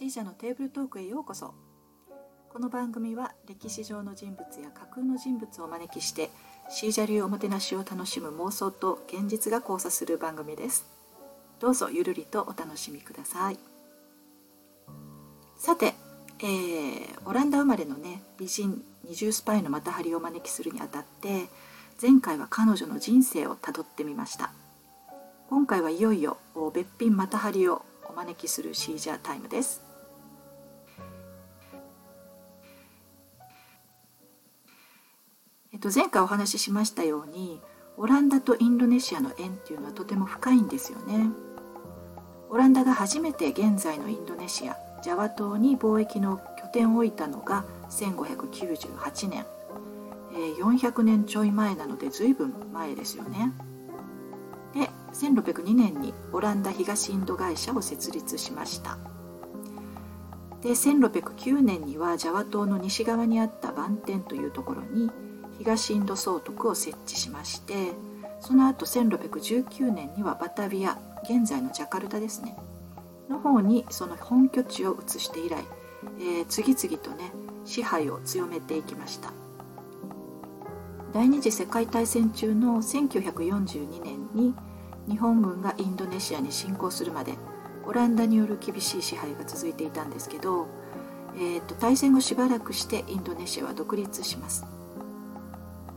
シージャのテーブルトークへようこそ。この番組は歴史上の人物や架空の人物をお招きしてシージャ流おもてなしを楽しむ妄想と現実が交差する番組です。どうぞゆるりとお楽しみください。さて、えー、オランダ生まれのね美人二重スパイのまた張りをお招きするにあたって前回は彼女の人生をたどってみました。今回はいよいよ別品また張りをお招きするシージャータイムです。と、前回お話ししましたようにオランダとインドネシアの縁っていうのはとても深いんですよね。オランダが初めて現在のインドネシアジャワ島に貿易の拠点を置いたのが1598年、え、400年ちょい前なので随分前ですよね。で1602年にオランダ東インド会社を設立しました。で1609年にはジャワ島の西側にあったバンテンというところに東インド総督を設置しましてその後1619年にはバタビア現在のジャカルタですね。の方にその本拠地を移して以来、えー、次々とね支配を強めていきました。第二次世界大戦中の1942年に日本軍がインドネシアに侵攻するまでオランダによる厳しい支配が続いていたんですけど、えーと、大戦後しばらくしてインドネシアは独立します。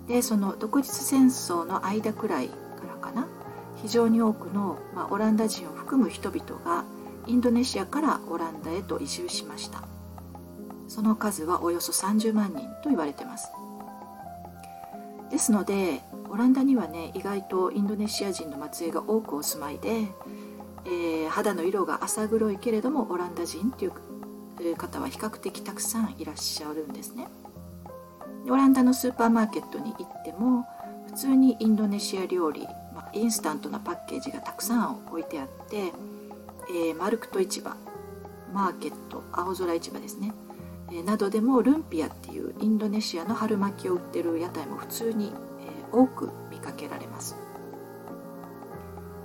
でその独立戦争の間くらいからかな。非常に多くの、まあ、オランダ人を含む人々がインドネシアからオランダへと移住しました。その数はおよそ30万人と言われてます。ですのでオランダにはね意外とインドネシア人の末裔が多くお住まいで、えー、肌の色が浅黒いけれどもオランダ人っていう方は比較的たくさんいらっしゃるんですね。オランダのスーパーマーケットに行っても普通にインドネシア料理、まあ、インスタントなパッケージがたくさん置いてあって、えー、マルクト市場マーケット青空市場ですねなどでもルンピアっていうインドネシアの春巻きを売ってる屋台も普通に多く見かけられます。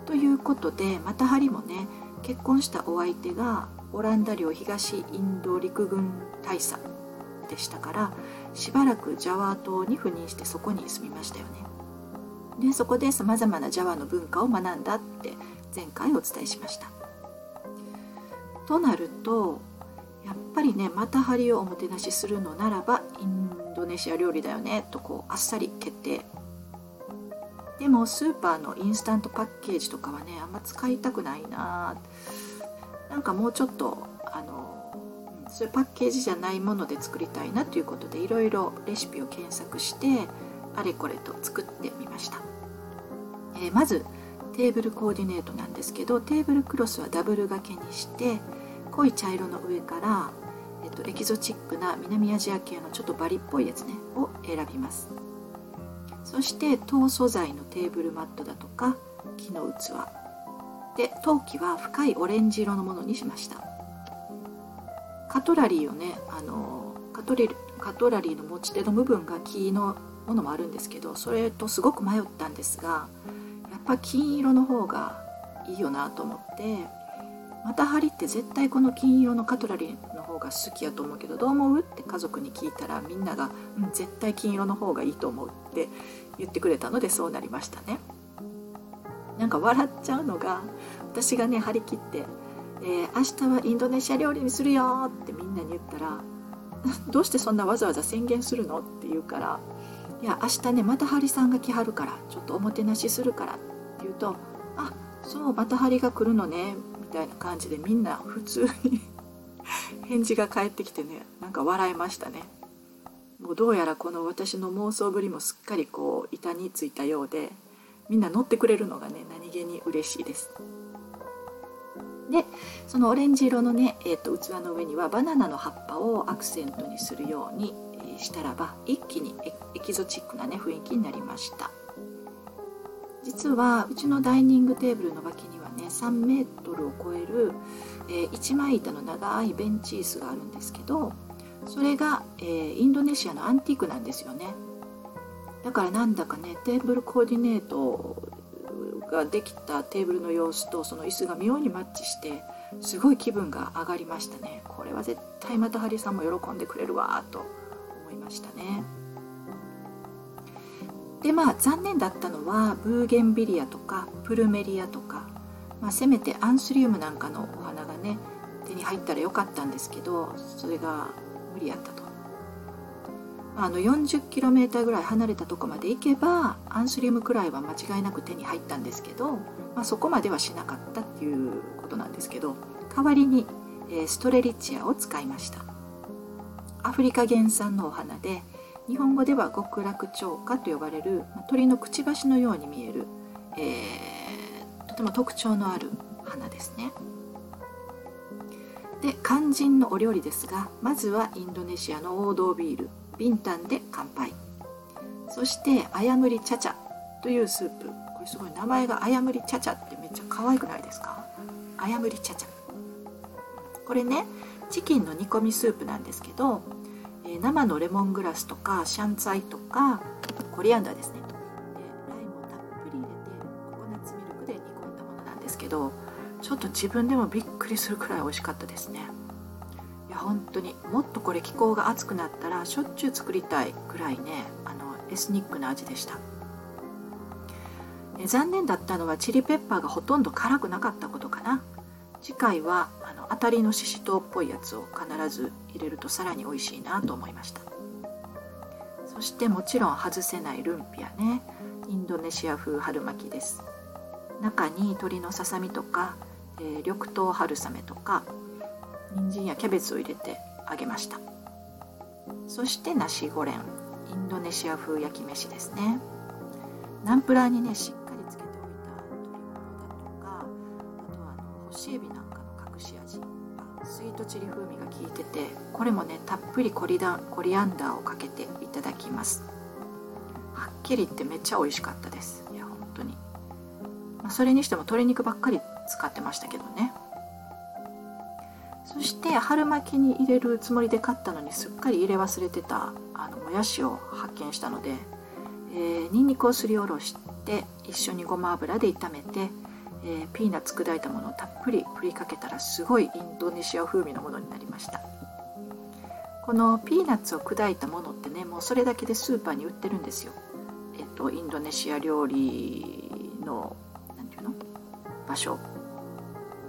ということでまたハリもね結婚したお相手がオランダ領東インド陸軍大佐でしたからしばらくジャワ島に赴任してそこに住みましたよね。でそこでさまざまなジャワの文化を学んだって前回お伝えしました。となるとやっぱりねまた張りをおもてなしするのならばインドネシア料理だよねとこうあっさり決定でもスーパーのインスタントパッケージとかはねあんま使いたくないななんかもうちょっとあそういうパッケージじゃないもので作りたいなということでいろいろレシピを検索してあれこれと作ってみました、えー、まずテーブルコーディネートなんですけどテーブルクロスはダブル掛けにして濃い茶色の上から、えっと、エキゾチックな南アジア系のちょっとバリっぽいやつねを選びます。そして陶素材のテーブルマットだとか木の器。で陶器は深いオレンジ色のものにしました。カトラリーをねあのカトリカトラリーの持ち手の部分が木のものもあるんですけどそれとすごく迷ったんですがやっぱ金色の方がいいよなと思ってまた針って絶対この金色のカトラリーの方が好きやと思うけどどう思うって家族に聞いたらみんなが、うん、絶対金色の方がいいと思うって言ってくれたのでそうなりましたね。なんか笑っちゃうのが私がね張り切って「えー、明日はインドネシア料理にするよ」ってみんなに言ったら「どうしてそんなわざわざ宣言するの?」って言うから「いや明日ねまたハリさんが来はるからちょっとおもてなしするから」って言うと「あそうまたハリが来るのね」みたいな感じでみんな普通に 返事が返ってきてねなんか笑いましたねもうどうやらこの私の妄想ぶりもすっかりこう板についたようでみんな乗ってくれるのがね何気に嬉しいですでそのオレンジ色のね、えーと、器の上にはバナナの葉っぱをアクセントにするようにしたらば一気にエキゾチックなね雰囲気になりました。実はうちのダイニングテーブルの脇にはね3メートルを超える、えー、一枚板の長いベンチ椅子があるんですけどそれが、えー、インドネシアのアンティークなんですよね。だからなんだかねテーブルコーディネートができたテーブルの様子とその椅子が妙にマッチしてすごい気分が上がりましたね。これは絶対またハリさんも喜んでくれるわと思いましたね。でまあ残念だったのはブーゲンビリアとかプルメリアとか、まあ、せめてアンスリウムなんかのお花がね手に入ったらよかったんですけどそれが無理やったと。あの 40km ぐらい離れたとこまで行けばアンスリウムくらいは間違いなく手に入ったんですけど、まあ、そこまではしなかったっていうことなんですけど代わりに、えストレリチアを使いましたアフリカ原産のお花で日本語では極楽鳥花と呼ばれる鳥のくちばしのように見える、えー、とても特徴のある花ですね。で肝心のお料理ですがまずはインドネシアの王道ビールビンタンで乾杯。そしてアヤムリチャチャというスープ。これすごい名前がアヤムリチャチャってめっちゃ可愛くないですか？アヤムリチャチャ。これねチキンの煮込みスープなんですけど、え、生のレモングラスとかシャンツァイとかコリアンダーですね。でライムをたっぷり入れてココナッツミルクで煮込んだものなんですけどちょっと自分でもびっくりするくらい美味しかったですね。本当にもっとこれ気候が暑くなったらしょっちゅう作りたいくらいねあのエスニックな味でした。残念だったのはチリペッパーがほとんど辛くなかったことかな。次回はあの当たりのししとうっぽいやつを必ず入れるとさらに美味しいなと思いました。そしてもちろん外せないルンピアね。インドネシア風春巻きです。中に鶏のささみとか、えー、緑豆春雨とか人参やキャベツを入れて揚げました。そしてナシゴレン。インドネシア風焼き飯ですね。ナンプラーにねしっかりつけておいた鶏ものだとかあとはあの干しエビなんかの隠し味。スイートチリ風味が効いててこれもねたっぷりコリダコリアンダーをかけていただきます。はっきり言ってめっちゃ美味しかったです。いや本当に、まあ、それにしても鶏肉ばっかり使ってましたけどね。そして春巻きに入れるつもりで買ったのにすっかり入れ忘れてたあのもやしを発見したので、えー、にんにくをすりおろして一緒にごま油で炒めて、えー、ピーナッツ砕いたものをたっぷり振りかけたらすごいインドネシア風味のものになりました。このピーナッツを砕いたものってねもうそれだけでスーパーに売ってるんですよ。えっ、ー、とインドネシア料理の何ていうの？場所？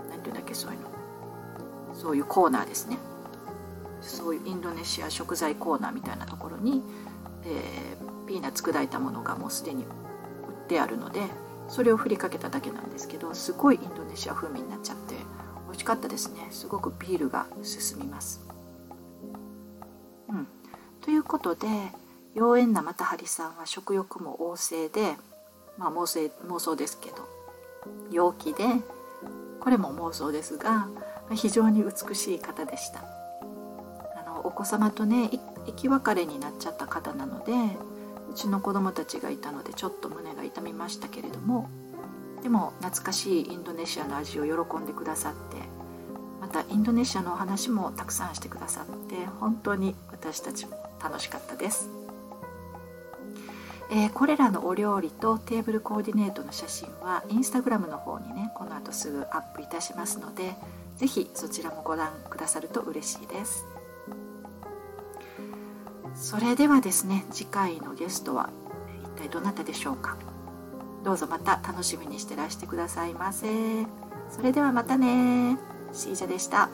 何ていうんだっけそういうの。そういうコーナーですね。そういうインドネシア食材コーナーみたいなところに、えー、ピーナッツ砕いたものがもうすでに売ってあるのでそれを振りかけただけなんですけどすごいインドネシア風味になっちゃって美味しかったですね。すごくビールが進みます。うん、ということで妖艶なまたハリさんは食欲も旺盛でまあ妄想妄想ですけど陽気でこれも妄想ですが非常に美しい方でした。あのお子様とね生き別れになっちゃった方なのでうちの子供たちがいたのでちょっと胸が痛みましたけれどもでも懐かしいインドネシアの味を喜んでくださってまたインドネシアのお話もたくさんしてくださって本当に私たちも楽しかったです、えー、これらのお料理とテーブルコーディネートの写真はインスタグラムの方にねこの後すぐアップいたしますのでぜひそちらもご覧くださると嬉しいです。それではですね次回のゲストは一体どなたでしょうか？どうぞまた楽しみにしてらしてくださいませ。それではまたね。シージャでした。